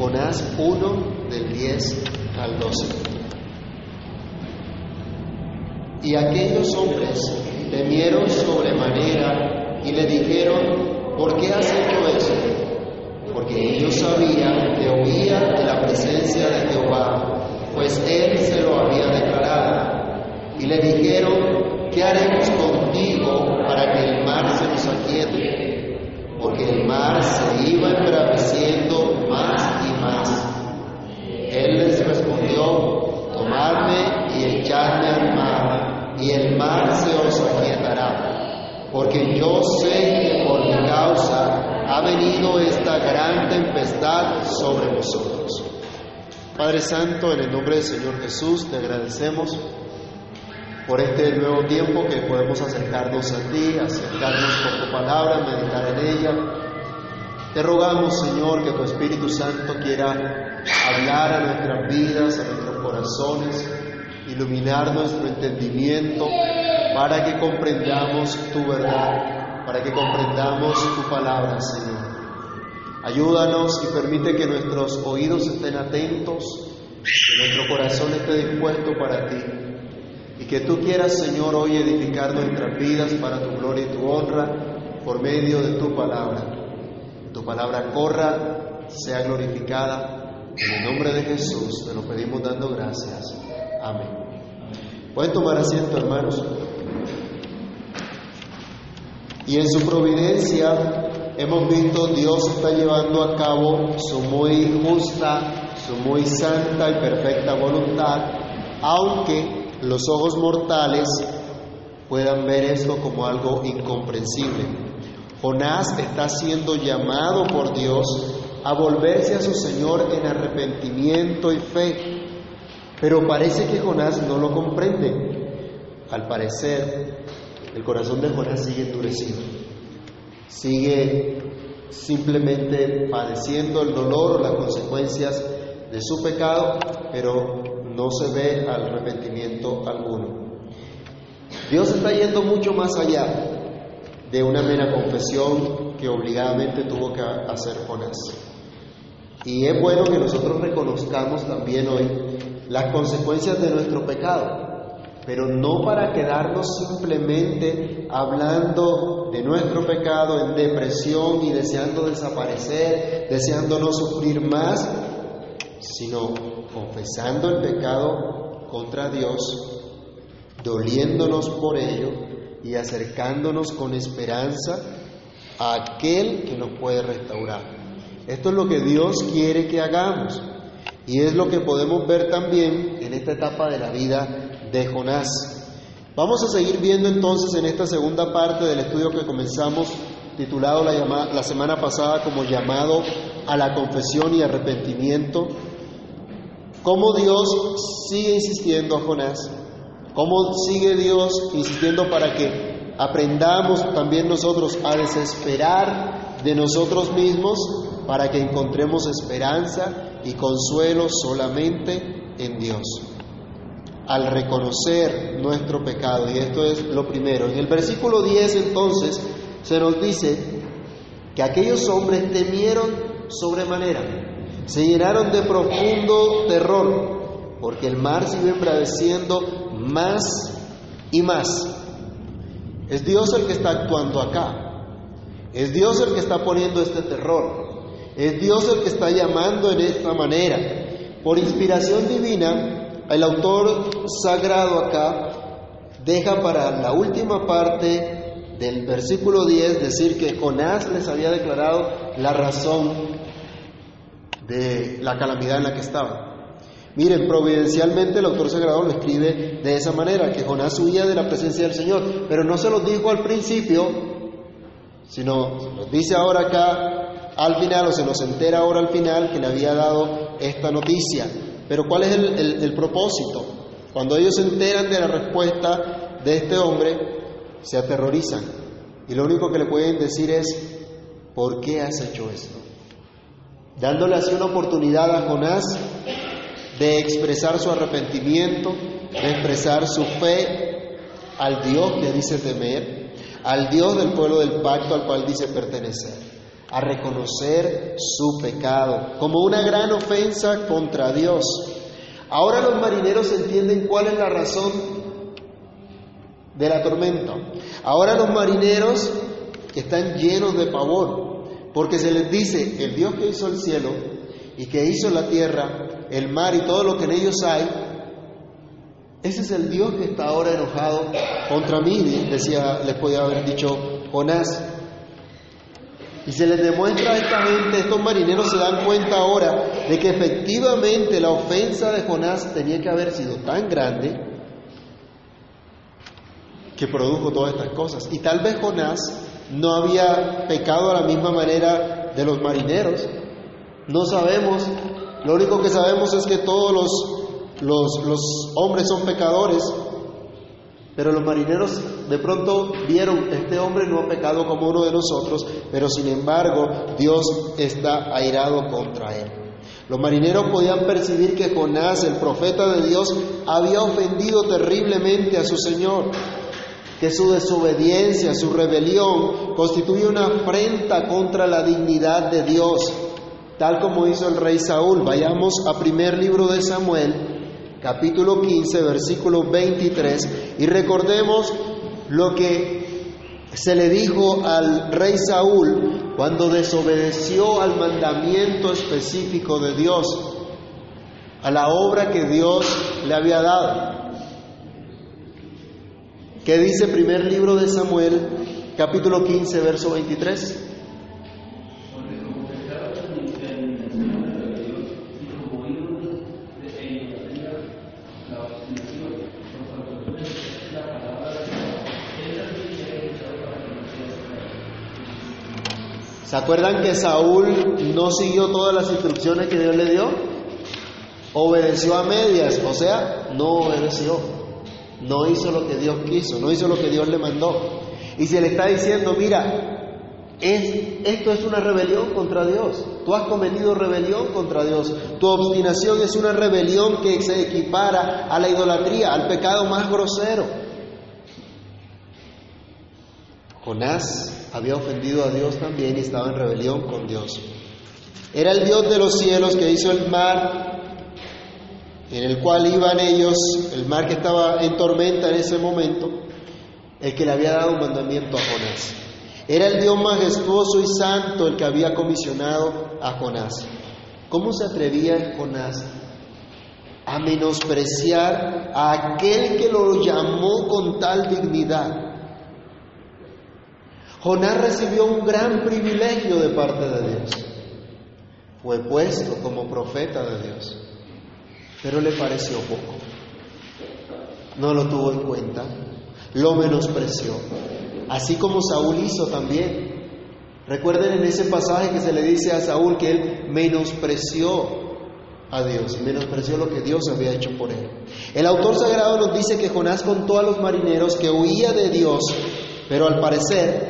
Jonás 1 del 10 al 12. Y aquellos hombres temieron sobremanera y le dijeron, ¿por qué has hecho eso? Porque ellos sabían que oía de la presencia de Jehová, pues él se lo había declarado. Y le dijeron, ¿qué haremos contigo para que el mar se nos aquiete? Porque el mar se iba embraveciendo Porque yo sé que por mi causa ha venido esta gran tempestad sobre vosotros. Padre Santo, en el nombre del Señor Jesús, te agradecemos por este nuevo tiempo que podemos acercarnos a ti, acercarnos por tu palabra, meditar en ella. Te rogamos, Señor, que tu Espíritu Santo quiera hablar a nuestras vidas, a nuestros corazones, iluminar nuestro entendimiento para que comprendamos tu verdad, para que comprendamos tu palabra, Señor. Ayúdanos y permite que nuestros oídos estén atentos, que nuestro corazón esté dispuesto para ti y que tú quieras, Señor, hoy edificar nuestras vidas para tu gloria y tu honra por medio de tu palabra. Tu palabra corra, sea glorificada. En el nombre de Jesús te lo pedimos dando gracias. Amén. Pueden tomar asiento, hermanos. Y en su providencia hemos visto Dios está llevando a cabo su muy justa, su muy santa y perfecta voluntad, aunque los ojos mortales puedan ver esto como algo incomprensible. Jonás está siendo llamado por Dios a volverse a su Señor en arrepentimiento y fe, pero parece que Jonás no lo comprende. Al parecer, el corazón de Jonás sigue endurecido, sigue simplemente padeciendo el dolor, las consecuencias de su pecado, pero no se ve arrepentimiento alguno. Dios está yendo mucho más allá de una mera confesión que obligadamente tuvo que hacer Jonás. Y es bueno que nosotros reconozcamos también hoy las consecuencias de nuestro pecado, pero no para quedarnos simplemente hablando de nuestro pecado en depresión y deseando desaparecer, deseando no sufrir más, sino confesando el pecado contra Dios, doliéndonos por ello y acercándonos con esperanza a aquel que nos puede restaurar. Esto es lo que Dios quiere que hagamos y es lo que podemos ver también en esta etapa de la vida de Jonás. Vamos a seguir viendo entonces en esta segunda parte del estudio que comenzamos titulado la, la semana pasada como llamado a la confesión y arrepentimiento, cómo Dios sigue insistiendo a Jonás, cómo sigue Dios insistiendo para que aprendamos también nosotros a desesperar de nosotros mismos para que encontremos esperanza y consuelo solamente en Dios. Al reconocer nuestro pecado, y esto es lo primero. En el versículo 10 entonces se nos dice que aquellos hombres temieron sobremanera, se llenaron de profundo terror, porque el mar iba embraveciendo más y más. Es Dios el que está actuando acá. Es Dios el que está poniendo este terror. Es Dios el que está llamando en esta manera. Por inspiración divina, el autor sagrado acá deja para la última parte del versículo 10 decir que Jonás les había declarado la razón de la calamidad en la que estaban. Miren, providencialmente el autor sagrado lo escribe de esa manera, que Jonás huía de la presencia del Señor, pero no se lo dijo al principio, sino nos dice ahora acá al final, o se nos entera ahora al final que le había dado esta noticia. Pero ¿cuál es el, propósito? Cuando ellos se enteran de la respuesta de este hombre, se aterrorizan. Y lo único que le pueden decir es, ¿por qué has hecho esto? Dándole así una oportunidad a Jonás de expresar su arrepentimiento, de expresar su fe al Dios que dice temer, al Dios del pueblo del pacto al cual dice pertenecer. A reconocer su pecado como una gran ofensa contra Dios. Ahora los marineros entienden cuál es la razón de la tormenta. Ahora los marineros están llenos de pavor, porque se les dice, el Dios que hizo el cielo y que hizo la tierra, el mar y todo lo que en ellos hay, ese es el Dios que está ahora enojado contra mí, decía, les podía haber dicho Jonás. Y se les demuestra a esta gente, estos marineros se dan cuenta ahora de que efectivamente la ofensa de Jonás tenía que haber sido tan grande que produjo todas estas cosas. Y tal vez Jonás no había pecado a la misma manera de los marineros. No sabemos, lo único que sabemos es que todos los los, hombres son pecadores, pero los marineros de pronto vieron, este hombre no ha pecado como uno de nosotros, pero sin embargo Dios está airado contra él. Los marineros podían percibir que Jonás, el profeta de Dios, había ofendido terriblemente a su Señor, que su desobediencia, su rebelión constituye una afrenta contra la dignidad de Dios, tal como hizo el rey Saúl. Vayamos a primer libro de Samuel, capítulo 15, versículo 23, y recordemos lo que se le dijo al rey Saúl cuando desobedeció al mandamiento específico de Dios, a la obra que Dios le había dado. ¿Qué dice primer libro de Samuel, capítulo 15, verso 23? ¿Se acuerdan que Saúl no siguió todas las instrucciones que Dios le dio? Obedeció a medias, o sea, no obedeció. No hizo lo que Dios quiso, no hizo lo que Dios le mandó. Y se le está diciendo, mira, es, esto es una rebelión contra Dios. Tú has cometido rebelión contra Dios. Tu obstinación es una rebelión que se equipara a la idolatría, al pecado más grosero. Jonás había ofendido a Dios también y estaba en rebelión con Dios. Era el Dios de los cielos que hizo el mar en el cual iban ellos, el mar que estaba en tormenta en ese momento, el que le había dado un mandamiento a Jonás. Era el Dios majestuoso y santo el que había comisionado a Jonás. ¿Cómo se atrevía Jonás a menospreciar a aquel que lo llamó con tal dignidad? Jonás recibió un gran privilegio de parte de Dios. Fue puesto como profeta de Dios, pero le pareció poco. No lo tuvo en cuenta, lo menospreció, así como Saúl hizo también. Recuerden en ese pasaje que se le dice a Saúl que él menospreció a Dios, menospreció lo que Dios había hecho por él. El autor sagrado nos dice que Jonás contó a los marineros que huía de Dios, pero al parecer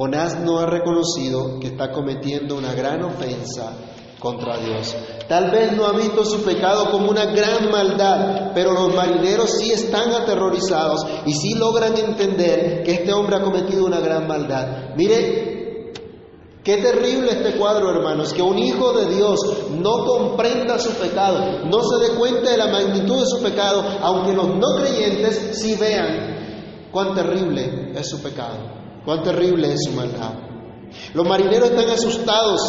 Jonás no ha reconocido que está cometiendo una gran ofensa contra Dios. Tal vez no ha visto su pecado como una gran maldad, pero los marineros sí están aterrorizados y sí logran entender que este hombre ha cometido una gran maldad. Mire, qué terrible este cuadro, hermanos, que un hijo de Dios no comprenda su pecado, no se dé cuenta de la magnitud de su pecado, aunque los no creyentes sí vean cuán terrible es su pecado. Cuán terrible es su maldad. Los marineros están asustados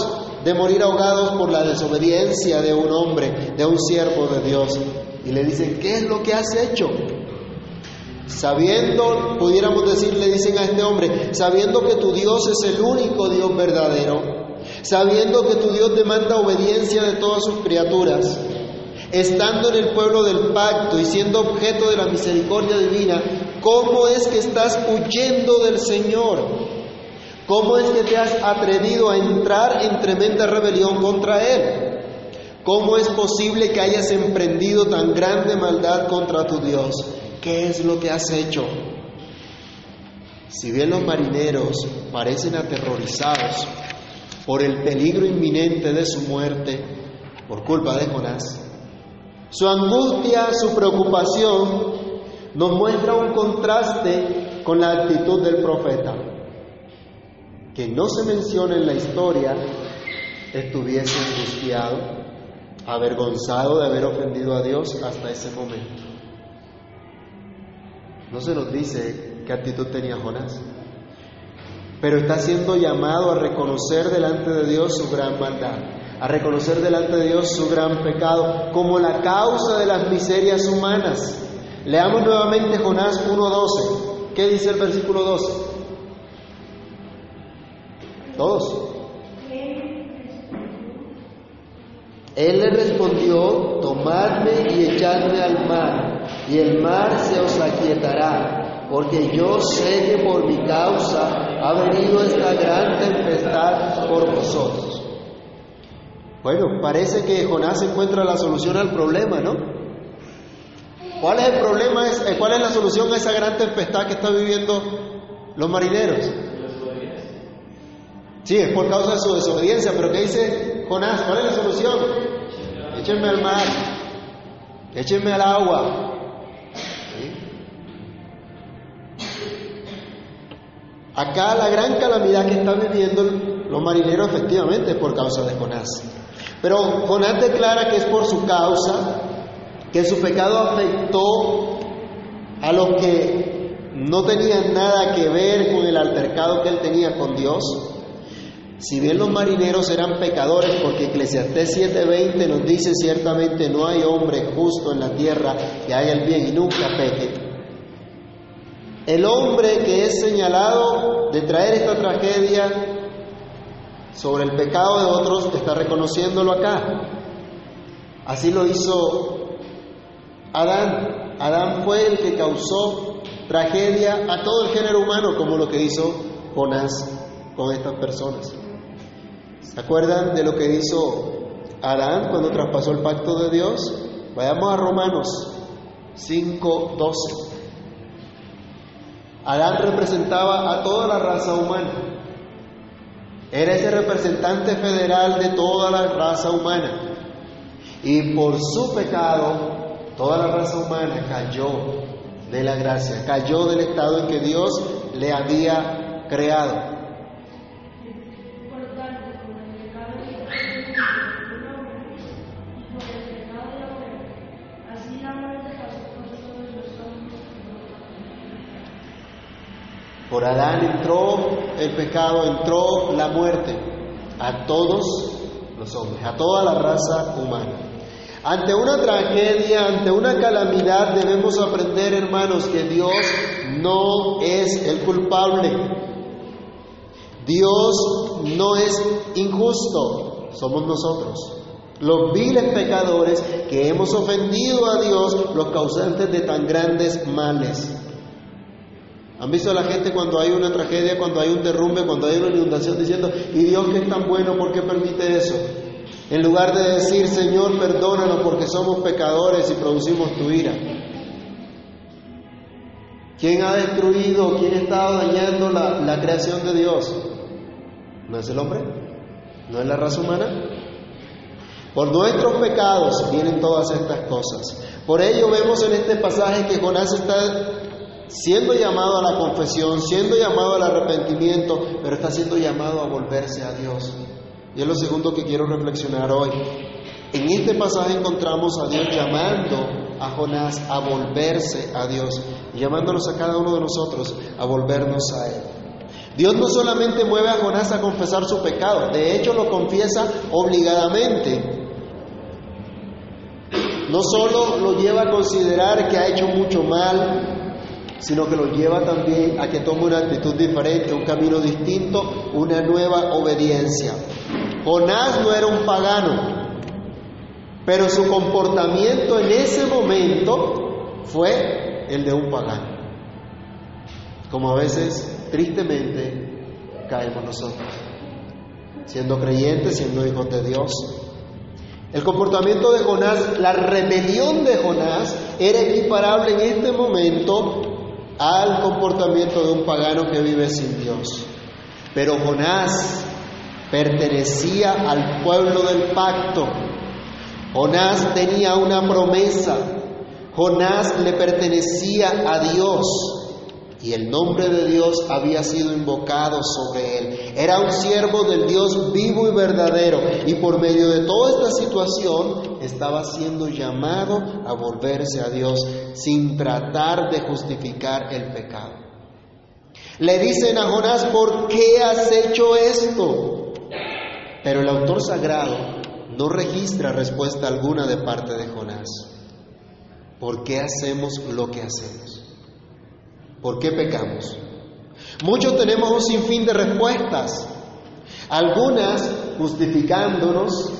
de morir ahogados por la desobediencia de un hombre, de un siervo de Dios. Y le dicen, ¿qué es lo que has hecho? Sabiendo, pudiéramos decir, le dicen a este hombre, sabiendo que tu Dios es el único Dios verdadero, sabiendo que tu Dios demanda obediencia de todas sus criaturas, estando en el pueblo del pacto y siendo objeto de la misericordia divina, ¿cómo es que estás huyendo del Señor? ¿Cómo es que te has atrevido a entrar en tremenda rebelión contra Él? ¿Cómo es posible que hayas emprendido tan grande maldad contra tu Dios? ¿Qué es lo que has hecho? Si bien los marineros parecen aterrorizados por el peligro inminente de su muerte por culpa de Jonás, su angustia, su preocupación nos muestra un contraste con la actitud del profeta. que no se menciona en la historia, estuviese angustiado, avergonzado de haber ofendido a Dios hasta ese momento. No se nos dice qué actitud tenía Jonás, pero está siendo llamado a reconocer delante de Dios su gran maldad, a reconocer delante de Dios su gran pecado como la causa de las miserias humanas. Leamos nuevamente Jonás 1.12. ¿Qué dice el versículo 12? Todos. Él le respondió, tomadme y echadme al mar, y el mar se os aquietará, porque yo sé que por mi causa ha venido esta gran tempestad por vosotros. Bueno, parece que Jonás encuentra la solución al problema, ¿no? ¿Cuál es el problema? Eh, ¿Cuál es la solución a esa gran tempestad que están viviendo los marineros? Sí, es por causa de su desobediencia, pero ¿qué dice Jonás? ¿Cuál es la solución? Échenme al mar, échenme al agua. Acá la gran calamidad que están viviendo los marineros efectivamente es por causa de Jonás. Pero Jonás declara que es por su causa, que su pecado afectó a los que no tenían nada que ver con el altercado que él tenía con Dios, si bien los marineros eran pecadores, porque Eclesiastés 7:20 nos dice ciertamente no hay hombre justo en la tierra que haga el bien y nunca peque. El hombre que es señalado de traer esta tragedia sobre el pecado de otros está reconociéndolo acá. Así lo hizo Adán. Adán fue el que causó tragedia a todo el género humano, como lo que hizo Jonás con estas personas. ¿Se acuerdan de lo que hizo Adán cuando traspasó el pacto de Dios? Vayamos a Romanos 5:12. Adán representaba a toda la raza humana. Era ese representante federal de toda la raza humana. Y por su pecado, toda la raza humana cayó de la gracia, cayó del estado en que Dios le había creado. Por Adán entró el pecado, entró la muerte a todos los hombres, a toda la raza humana. Ante una tragedia, ante una calamidad, debemos aprender, hermanos, que Dios no es el culpable. Dios no es injusto, somos nosotros. Los viles pecadores que hemos ofendido a Dios, los causantes de tan grandes males. ¿Han visto a la gente cuando hay una tragedia, cuando hay un derrumbe, cuando hay una inundación diciendo, y Dios que es tan bueno, ¿por qué permite eso? En lugar de decir, Señor, perdónanos porque somos pecadores y producimos tu ira. ¿Quién ha destruido, quién estado dañando la, la creación de Dios? ¿No es el hombre? ¿No es la raza humana? Por nuestros pecados vienen todas estas cosas. Por ello vemos en este pasaje que Jonás está siendo llamado a la confesión, siendo llamado al arrepentimiento, pero está siendo llamado a volverse a Dios. Y es lo segundo que quiero reflexionar hoy. En este pasaje encontramos a Dios llamando a Jonás a volverse a Dios, y llamándonos a cada uno de nosotros a volvernos a Él. Dios no solamente mueve a Jonás a confesar su pecado, de hecho lo confiesa obligadamente. No solo lo lleva a considerar que ha hecho mucho mal, sino que lo lleva también a que tome una actitud diferente, un camino distinto, una nueva obediencia. Jonás no era un pagano, pero su comportamiento en ese momento fue el de un pagano. Como a veces, tristemente, caemos nosotros, siendo creyentes, siendo hijos de Dios. El comportamiento de Jonás, la rebelión de Jonás, era equiparable en este momento al comportamiento de un pagano que vive sin Dios. Pero Jonás pertenecía al pueblo del pacto. Jonás tenía una promesa. Jonás le pertenecía a Dios. y el nombre de Dios había sido invocado sobre él. Era un siervo del Dios vivo y verdadero y por medio de toda esta situación estaba siendo llamado a volverse a Dios sin tratar de justificar el pecado. Le dicen a Jonás, ¿por qué has hecho esto? Pero el autor sagrado no registra respuesta alguna de parte de Jonás. ¿Por qué hacemos lo que hacemos? ¿Por qué pecamos? Muchos tenemos un sinfín de respuestas, algunas justificándonos,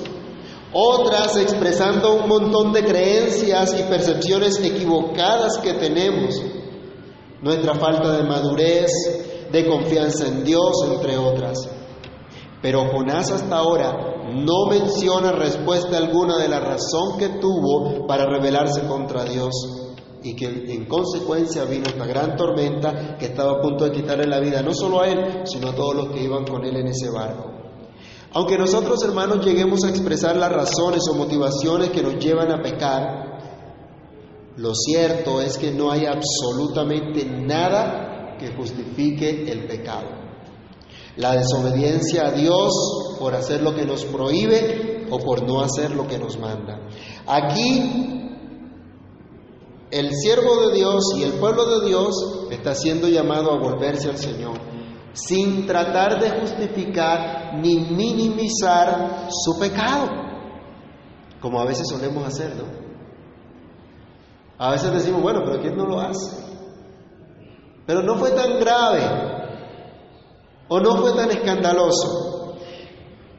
otras expresando un montón de creencias y percepciones equivocadas que tenemos, nuestra falta de madurez, de confianza en Dios, entre otras. Pero Jonás hasta ahora no menciona respuesta alguna de la razón que tuvo para rebelarse contra Dios y que en consecuencia vino esta gran tormenta que estaba a punto de quitarle la vida no solo a él, sino a todos los que iban con él en ese barco. Aunque nosotros hermanos lleguemos a expresar las razones o motivaciones que nos llevan a pecar, lo cierto es que no hay absolutamente nada que justifique el pecado. La desobediencia a Dios por hacer lo que nos prohíbe o por no hacer lo que nos manda. Aquí el siervo de Dios y el pueblo de Dios está siendo llamado a volverse al Señor, sin tratar de justificar ni minimizar su pecado, como a veces solemos hacerlo. A veces decimos, bueno, pero ¿quién no lo hace? Pero no fue tan grave o no fue tan escandaloso.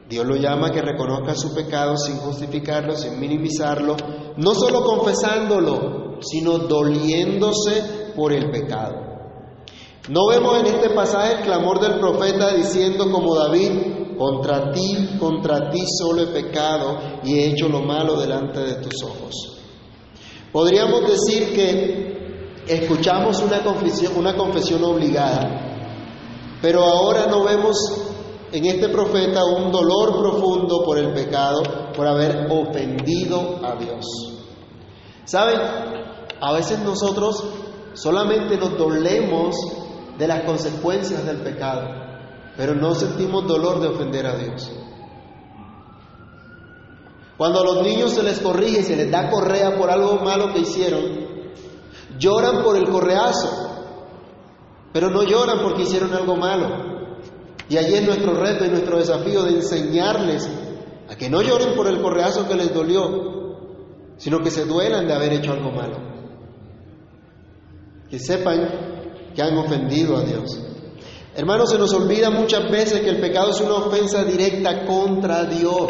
Dios lo llama a que reconozca su pecado sin justificarlo, sin minimizarlo, no solo confesándolo, sino doliéndose por el pecado. No vemos en este pasaje el clamor del profeta diciendo como David, contra ti, contra ti solo he pecado y he hecho lo malo delante de tus ojos. Podríamos decir que escuchamos una confesión, una confesión obligada, pero ahora no vemos en este profeta un dolor profundo por el pecado, por haber ofendido a Dios. ¿Saben? A veces nosotros solamente nos dolemos de las consecuencias del pecado, pero no sentimos dolor de ofender a Dios. Cuando a los niños se les corrige se les da correa por algo malo que hicieron, lloran por el correazo, pero no lloran porque hicieron algo malo. Y allí es nuestro reto y nuestro desafío de enseñarles a que no lloren por el correazo que les dolió, sino que se duelan de haber hecho algo malo que sepan que han ofendido a Dios. Hermanos, se nos olvida muchas veces que el pecado es una ofensa directa contra Dios.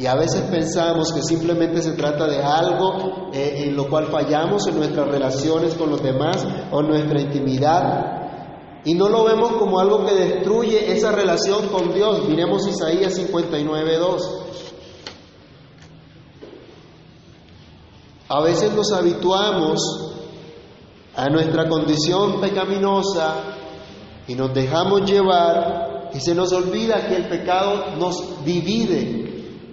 Y a veces pensamos que simplemente se trata de algo eh, en lo cual fallamos en nuestras relaciones con los demás o nuestra intimidad. Y no lo vemos como algo que destruye esa relación con Dios. Miremos Isaías 59.2. A veces nos habituamos a nuestra condición pecaminosa y nos dejamos llevar y se nos olvida que el pecado nos divide,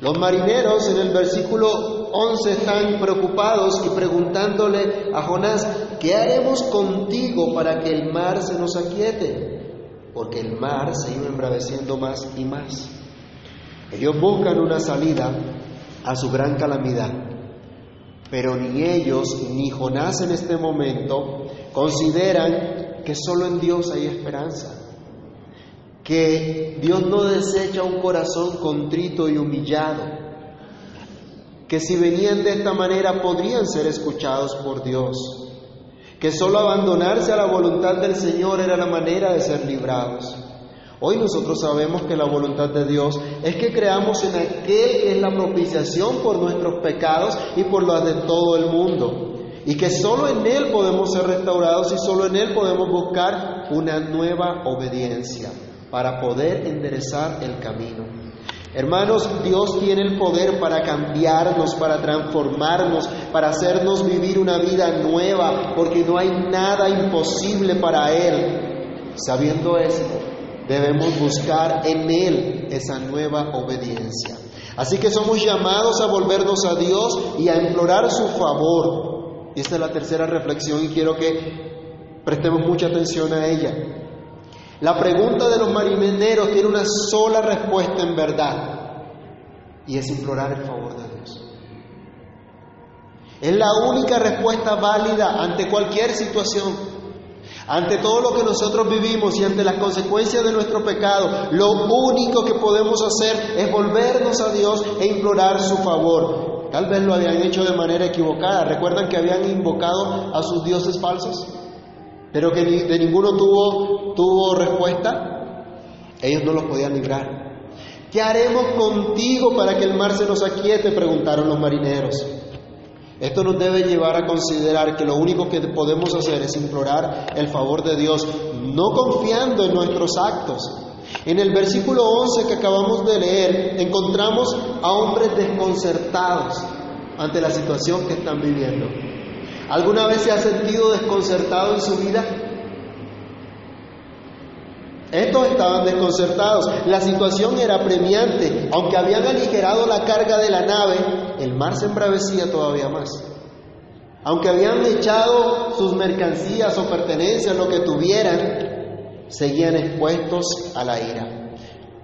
Los marineros en el versículo 11 están preocupados y preguntándole a Jonás, ¿qué haremos contigo para que el mar se nos aquiete? Porque el mar se iba embraveciendo más y más. Ellos buscan una salida a su gran calamidad. Pero ni ellos ni Jonás en este momento consideran que solo en Dios hay esperanza, que Dios no desecha un corazón contrito y humillado, que si venían de esta manera podrían ser escuchados por Dios, que solo abandonarse a la voluntad del Señor era la manera de ser librados. Hoy nosotros sabemos que la voluntad de Dios es que creamos en aquel que es la propiciación por nuestros pecados y por los de todo el mundo. y que solo en Él podemos ser restaurados y solo en Él podemos buscar una nueva obediencia para poder enderezar el camino. Hermanos, Dios tiene el poder para cambiarnos, para transformarnos, para hacernos vivir una vida nueva, porque no hay nada imposible para Él. Sabiendo esto, debemos buscar en Él esa nueva obediencia. Así que somos llamados a volvernos a Dios y a implorar su favor. Y esta es la tercera reflexión y quiero que prestemos mucha atención a ella. La pregunta de los marineros tiene una sola respuesta en verdad y es implorar el favor de Dios. Es la única respuesta válida ante cualquier situación. Ante todo lo que nosotros vivimos y ante las consecuencias de nuestro pecado, lo único que podemos hacer es volvernos a Dios e implorar su favor. Tal vez lo habían hecho de manera equivocada. ¿Recuerdan que habían invocado a sus dioses falsos? Pero que de ninguno tuvo, respuesta, ellos no los podían librar. ¿Qué haremos contigo para que el mar se nos aquiete? preguntaron los marineros. Esto nos debe llevar a considerar que lo único que podemos hacer es implorar el favor de Dios, no confiando en nuestros actos. En el versículo 11 que acabamos de leer, encontramos a hombres desconcertados ante la situación que están viviendo. ¿Alguna vez se ha sentido desconcertado en su vida? Estos estaban desconcertados. La situación era premiante. Aunque habían aligerado la carga de la nave, el mar se embravecía todavía más. Aunque habían echado sus mercancías o pertenencias, lo que tuvieran, seguían expuestos a la ira.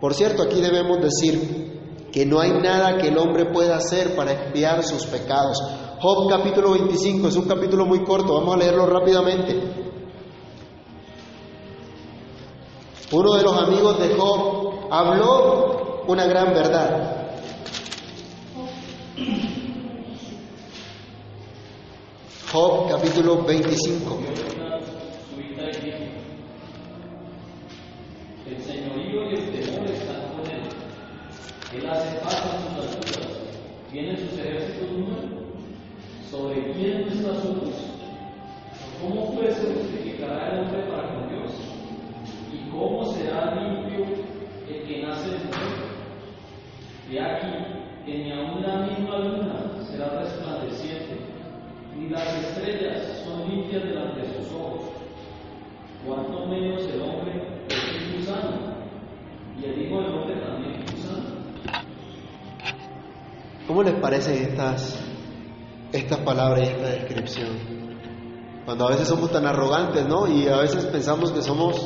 Por cierto, aquí debemos decir que no hay nada que el hombre pueda hacer para expiar sus pecados. Job capítulo 25, es un capítulo muy corto, vamos a leerlo rápidamente. Uno de los amigos de Job habló una gran verdad. Job capítulo 25. El señorío y el temor están con él. Él hace paz en sus alturas. Tiene sus ejércitos número sobre quién está su juicio. ¿Cómo pues se justificará el hombre para con Dios? ¿Y cómo será limpio el que nace de mujer? De aquí que ni aun la misma luna será resplandeciente, ni las estrellas son limpias delante de sus ojos. Cuanto menos el hombre es gusano, y el Hijo del Hombre también es. ¿Cómo les parecen estas estas palabras y esta descripción. Cuando a veces somos tan arrogantes, ¿no? Y a veces pensamos que somos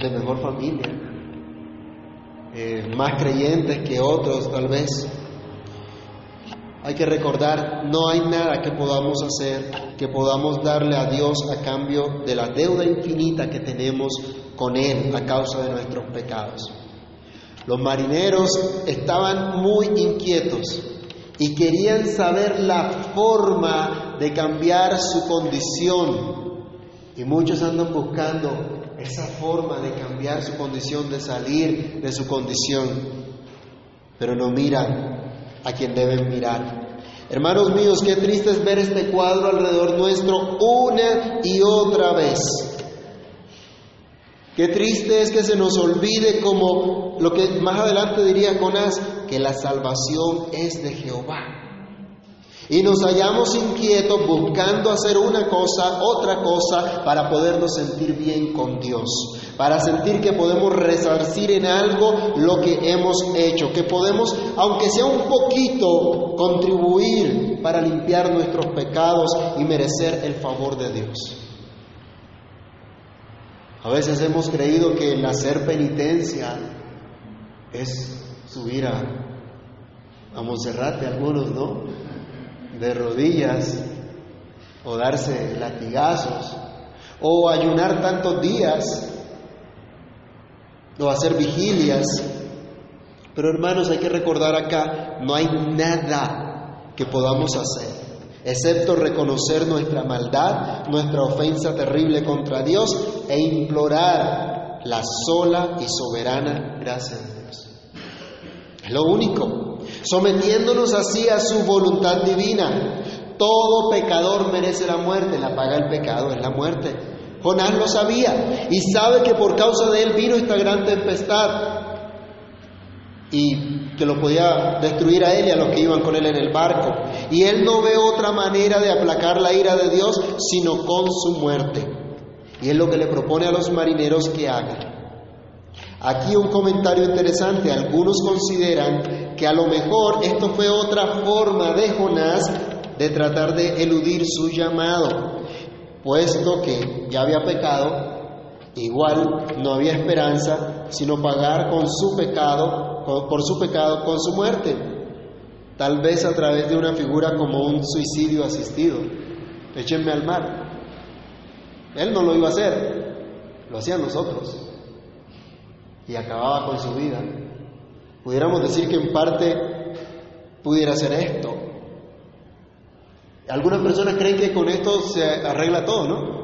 de mejor familia, eh, más creyentes que otros tal vez. Hay que recordar, no hay nada que podamos hacer, que podamos darle a Dios a cambio de la deuda infinita que tenemos con Él a causa de nuestros pecados. Los marineros estaban muy inquietos y querían saber la forma de cambiar su condición. Y muchos andan buscando esa forma de cambiar su condición, de salir de su condición, pero no miran a quien deben mirar. Hermanos míos, qué triste es ver este cuadro alrededor nuestro una y otra vez. Qué triste es que se nos olvide como lo que más adelante diría Jonás, que la salvación es de Jehová. Y nos hallamos inquietos buscando hacer una cosa, otra cosa, para podernos sentir bien con Dios, para sentir que podemos resarcir en algo lo que hemos hecho, que podemos, aunque sea un poquito, contribuir para limpiar nuestros pecados y merecer el favor de Dios. A veces hemos creído que el hacer penitencia es subir a, a Monserrate, algunos, ¿no? De rodillas, o darse latigazos, o ayunar tantos días, o hacer vigilias. Pero hermanos, hay que recordar acá, no hay nada que podamos hacer excepto reconocer nuestra maldad, nuestra ofensa terrible contra Dios e implorar la sola y soberana gracia de Dios. Es lo único, sometiéndonos así a su voluntad divina. Todo pecador merece la muerte, la paga el pecado es la muerte. Jonás lo sabía y sabe que por causa de él vino esta gran tempestad y que lo podía destruir a él y a los que iban con él en el barco. Y él no ve otra manera de aplacar la ira de Dios sino con su muerte. Y es lo que le propone a los marineros que hagan. Aquí un comentario interesante. Algunos consideran que a lo mejor esto fue otra forma de Jonás de tratar de eludir su llamado, puesto que ya había pecado, igual no había esperanza sino pagar con su pecado, por su pecado con su muerte, tal vez a través de una figura como un suicidio asistido. Échenme al mar. Él no lo iba a hacer, lo hacían nosotros. Y acababa con su vida. Pudiéramos decir que en parte pudiera ser esto. Algunas personas creen que con esto se arregla todo, ¿no?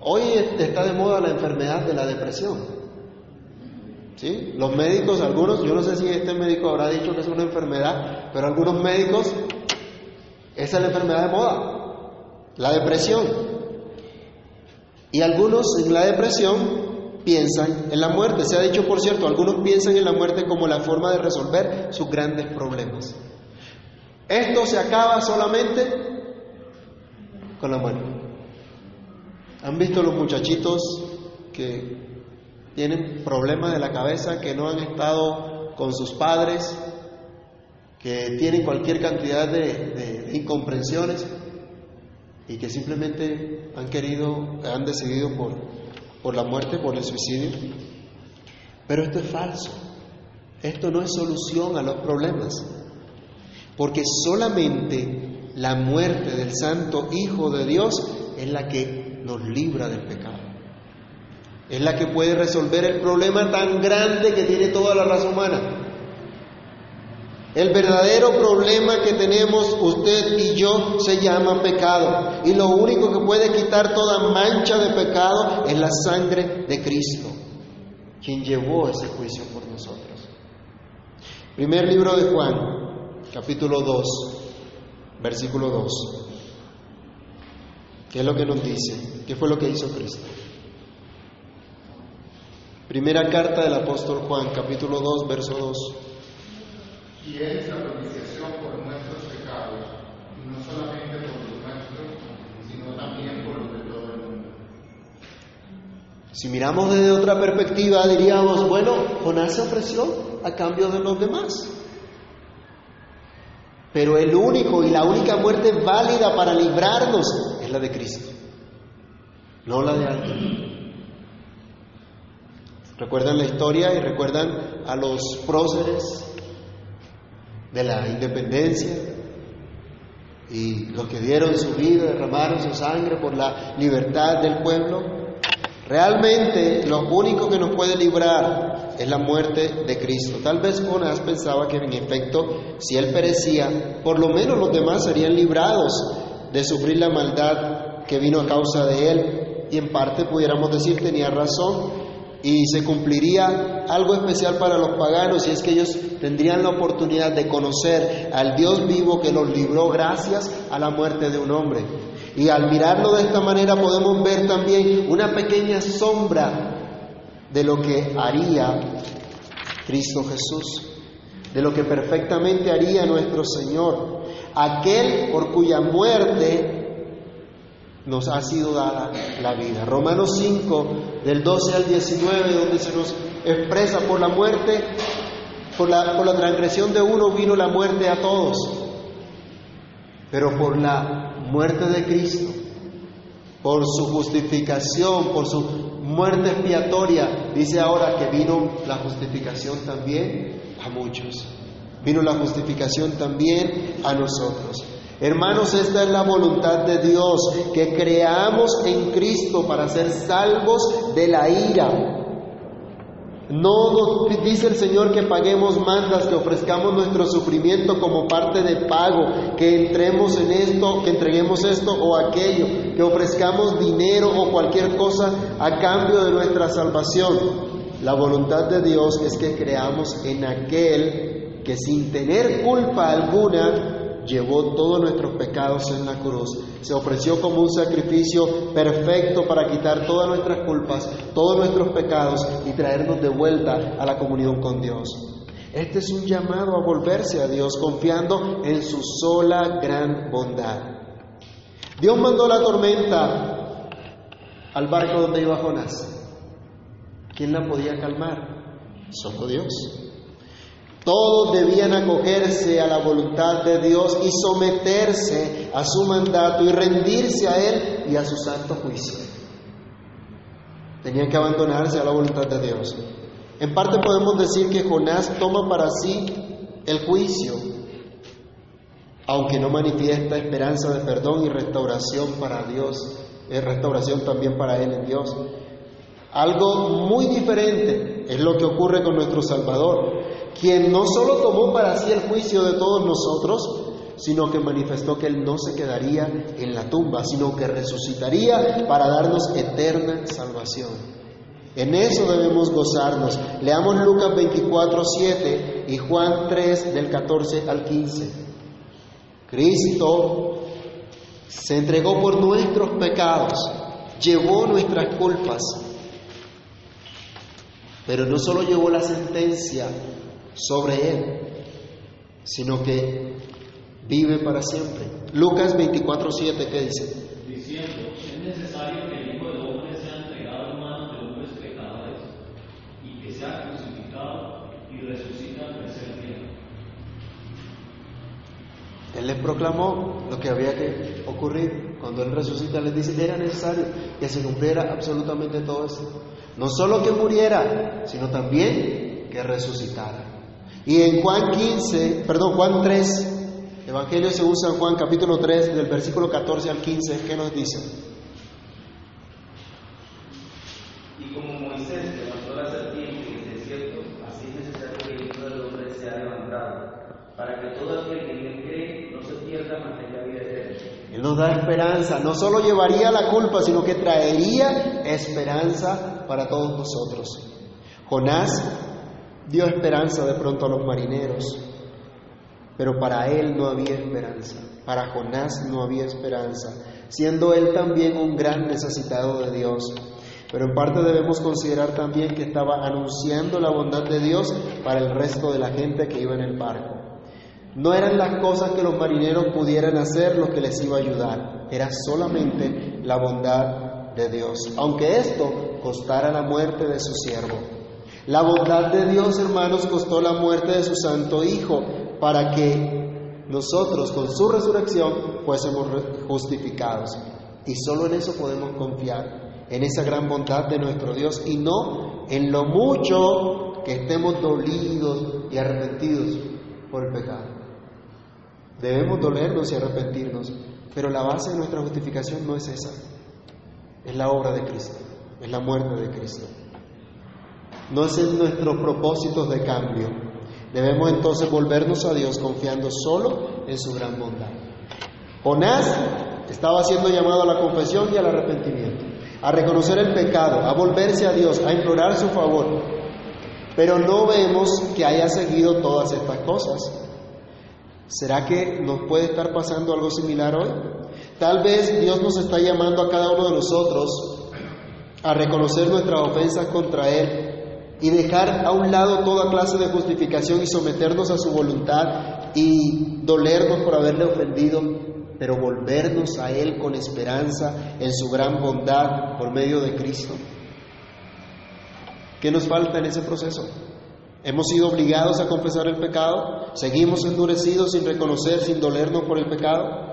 Hoy está de moda la enfermedad de la depresión. Los médicos, algunos, yo no sé si este médico habrá dicho que es una enfermedad, pero algunos médicos, esa es la enfermedad de moda, la depresión. Y algunos en la depresión piensan en la muerte. Se ha dicho, por cierto, algunos piensan en la muerte como la forma de resolver sus grandes problemas. Esto se acaba solamente con la muerte. ¿Han visto los muchachitos que tienen problemas de la cabeza, que no han estado con sus padres, que tienen cualquier cantidad de, incomprensiones y que simplemente han querido, han decidido por, por la muerte, por el suicidio? Pero esto es falso. Esto no es solución a los problemas. Porque solamente la muerte del Santo Hijo de Dios es la que nos libra del pecado. Es la que puede resolver el problema tan grande que tiene toda la raza humana. El verdadero problema que tenemos usted y yo se llama pecado. Y lo único que puede quitar toda mancha de pecado es la sangre de Cristo, quien llevó ese juicio por nosotros. Primer libro de Juan, capítulo 2, versículo 2. ¿Qué es lo que nos dice? ¿Qué fue lo que hizo Cristo? Primera carta del apóstol Juan, capítulo 2, verso 2. Y es la propiciación por nuestros pecados, y no solamente por los nuestros, sino también por los de todo el mundo. Si miramos desde otra perspectiva, diríamos, bueno, Jonás se ofreció a cambio de los demás. Pero el único y la única muerte válida para librarnos es la de Cristo, no la de alguien. ¿Recuerdan la historia y recuerdan a los próceres de la independencia? Y los que dieron su vida, derramaron su sangre por la libertad del pueblo. Realmente lo único que nos puede librar es la muerte de Cristo. Tal vez Jonás pensaba que en efecto, si él perecía, por lo menos los demás serían librados de sufrir la maldad que vino a causa de él. Y en parte pudiéramos decir tenía razón, y se cumpliría algo especial para los paganos y es que ellos tendrían la oportunidad de conocer al Dios vivo que los libró gracias a la muerte de un hombre. Y al mirarlo de esta manera podemos ver también una pequeña sombra de lo que haría Cristo Jesús, de lo que perfectamente haría nuestro Señor, aquel por cuya muerte nos ha sido dada la vida. Romanos 5, del 12 al 19, donde se nos expresa por la muerte, por la, por la transgresión de uno vino la muerte a todos, pero por la muerte de Cristo, por su justificación, por su muerte expiatoria, dice ahora que vino la justificación también a muchos. Vino la justificación también a nosotros. Hermanos, esta es la voluntad de Dios, que creamos en Cristo para ser salvos de la ira. No dice el Señor que paguemos mandas, que ofrezcamos nuestro sufrimiento como parte de pago, que entremos en esto, que entreguemos esto o aquello, que ofrezcamos dinero o cualquier cosa a cambio de nuestra salvación. La voluntad de Dios es que creamos en aquel que sin tener culpa alguna llevó todos nuestros pecados en la cruz. Se ofreció como un sacrificio perfecto para quitar todas nuestras culpas, todos nuestros pecados y traernos de vuelta a la comunión con Dios. Este es un llamado a volverse a Dios confiando en su sola gran bondad. Dios mandó la tormenta al barco donde iba Jonás. ¿Quién la podía calmar? Solo Dios. Todos debían acogerse a la voluntad de Dios y someterse a su mandato y rendirse a Él y a su santo juicio. Tenían que abandonarse a la voluntad de Dios. En parte podemos decir que Jonás toma para sí el juicio, aunque no manifiesta esperanza de perdón y restauración para Dios, es restauración también para Él en Dios. Algo muy diferente es lo que ocurre con nuestro Salvador quien no solo tomó para sí el juicio de todos nosotros, sino que manifestó que Él no se quedaría en la tumba, sino que resucitaría para darnos eterna salvación. En eso debemos gozarnos. Leamos Lucas 24, 7 y Juan 3 del 14 al 15. Cristo se entregó por nuestros pecados, llevó nuestras culpas, pero no solo llevó la sentencia sobre él, sino que vive para siempre. Lucas 24:7, ¿qué dice? Diciendo, es necesario que el Hijo del Hombre sea entregado en manos de hombres pecadores y que sea crucificado y resucita al tercer día. Él les proclamó lo que había que ocurrir. Cuando Él resucita, les dice, era necesario que se cumpliera absolutamente todo eso. No solo que muriera, sino también que resucitara. Y en Juan 15, perdón, Juan 3, Evangelio se usa en Juan capítulo 3, del versículo 14 al 15, ¿qué nos dice? Y como Moisés levantó la serpiente en el desierto, así es necesario que el Hijo del Hombre sea levantado, para que todo aquel que en él cree no se pierda, mas tenga vida eterna. Él nos da esperanza, no solo llevaría la culpa, sino que traería esperanza para todos nosotros. Jonás dio esperanza de pronto a los marineros, pero para él no había esperanza, para Jonás no había esperanza, siendo él también un gran necesitado de Dios. Pero en parte debemos considerar también que estaba anunciando la bondad de Dios para el resto de la gente que iba en el barco. No eran las cosas que los marineros pudieran hacer lo que les iba a ayudar, era solamente la bondad de Dios, aunque esto costara la muerte de su siervo. La bondad de Dios, hermanos, costó la muerte de su Santo Hijo para que nosotros con su resurrección fuésemos justificados. Y solo en eso podemos confiar, en esa gran bondad de nuestro Dios y no en lo mucho que estemos dolidos y arrepentidos por el pecado. Debemos dolernos y arrepentirnos, pero la base de nuestra justificación no es esa, es la obra de Cristo, es la muerte de Cristo no es en nuestros propósitos de cambio. Debemos entonces volvernos a Dios confiando solo en su gran bondad. Jonás estaba siendo llamado a la confesión y al arrepentimiento, a reconocer el pecado, a volverse a Dios, a implorar su favor. Pero no vemos que haya seguido todas estas cosas. ¿Será que nos puede estar pasando algo similar hoy? Tal vez Dios nos está llamando a cada uno de nosotros a reconocer nuestras ofensas contra Él y dejar a un lado toda clase de justificación y someternos a su voluntad y dolernos por haberle ofendido, pero volvernos a Él con esperanza en su gran bondad por medio de Cristo. ¿Qué nos falta en ese proceso? ¿Hemos sido obligados a confesar el pecado? ¿Seguimos endurecidos sin reconocer, sin dolernos por el pecado?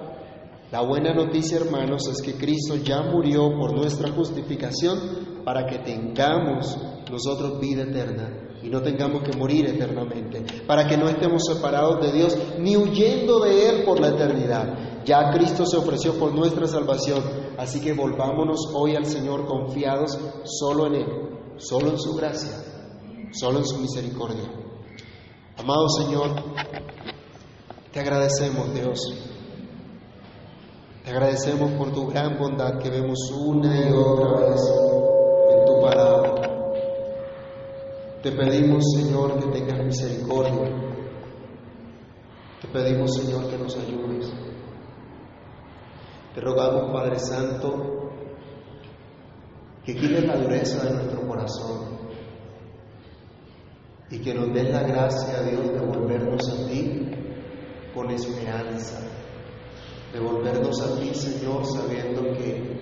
La buena noticia, hermanos, es que Cristo ya murió por nuestra justificación para que tengamos nosotros vida eterna y no tengamos que morir eternamente, para que no estemos separados de Dios ni huyendo de Él por la eternidad. Ya Cristo se ofreció por nuestra salvación, así que volvámonos hoy al Señor confiados solo en Él, solo en su gracia, solo en su misericordia. Amado Señor, te agradecemos Dios te agradecemos por tu gran bondad que vemos una y otra vez en tu palabra. Te pedimos, Señor, que tengas misericordia. Te pedimos, Señor, que nos ayudes. Te rogamos, Padre Santo, que quites la dureza de nuestro corazón y que nos des la gracia, Dios, de volvernos a ti con esperanza, de volvernos a ti, Señor, sabiendo que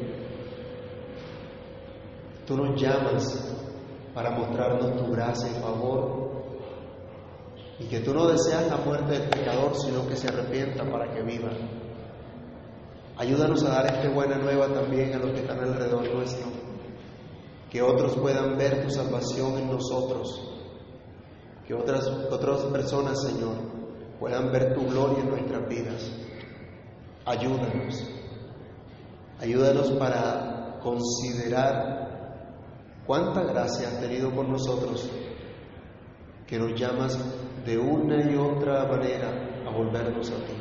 tú nos llamas para mostrarnos tu gracia y favor y que tú no deseas la muerte del pecador, sino que se arrepienta para que viva. Ayúdanos a dar esta buena nueva también a los que están alrededor nuestro, que otros puedan ver tu salvación en nosotros, que otras, otras personas, Señor, puedan ver tu gloria en nuestras vidas. Ayúdanos, ayúdanos para considerar cuánta gracia has tenido con nosotros, que nos llamas de una y otra manera a volvernos a ti.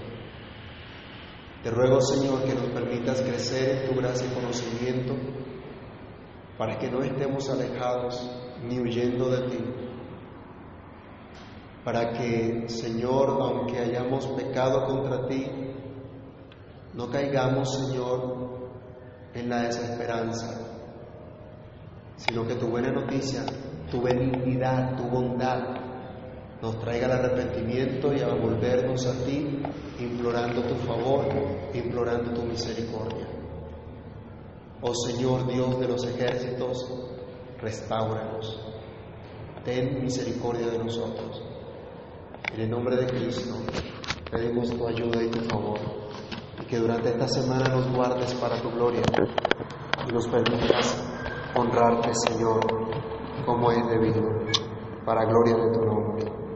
Te ruego, Señor, que nos permitas crecer en tu gracia y conocimiento para que no estemos alejados ni huyendo de ti. Para que, Señor, aunque hayamos pecado contra ti, no caigamos, Señor, en la desesperanza, sino que tu buena noticia, tu benignidad, tu bondad, nos traiga el arrepentimiento y a volvernos a ti, implorando tu favor, implorando tu misericordia. Oh Señor Dios de los ejércitos, restauranos. Ten misericordia de nosotros. En el nombre de Cristo pedimos tu ayuda y tu favor. Y que durante esta semana nos guardes para tu gloria y nos permitas honrarte, Señor, como es debido, para gloria de tu nombre.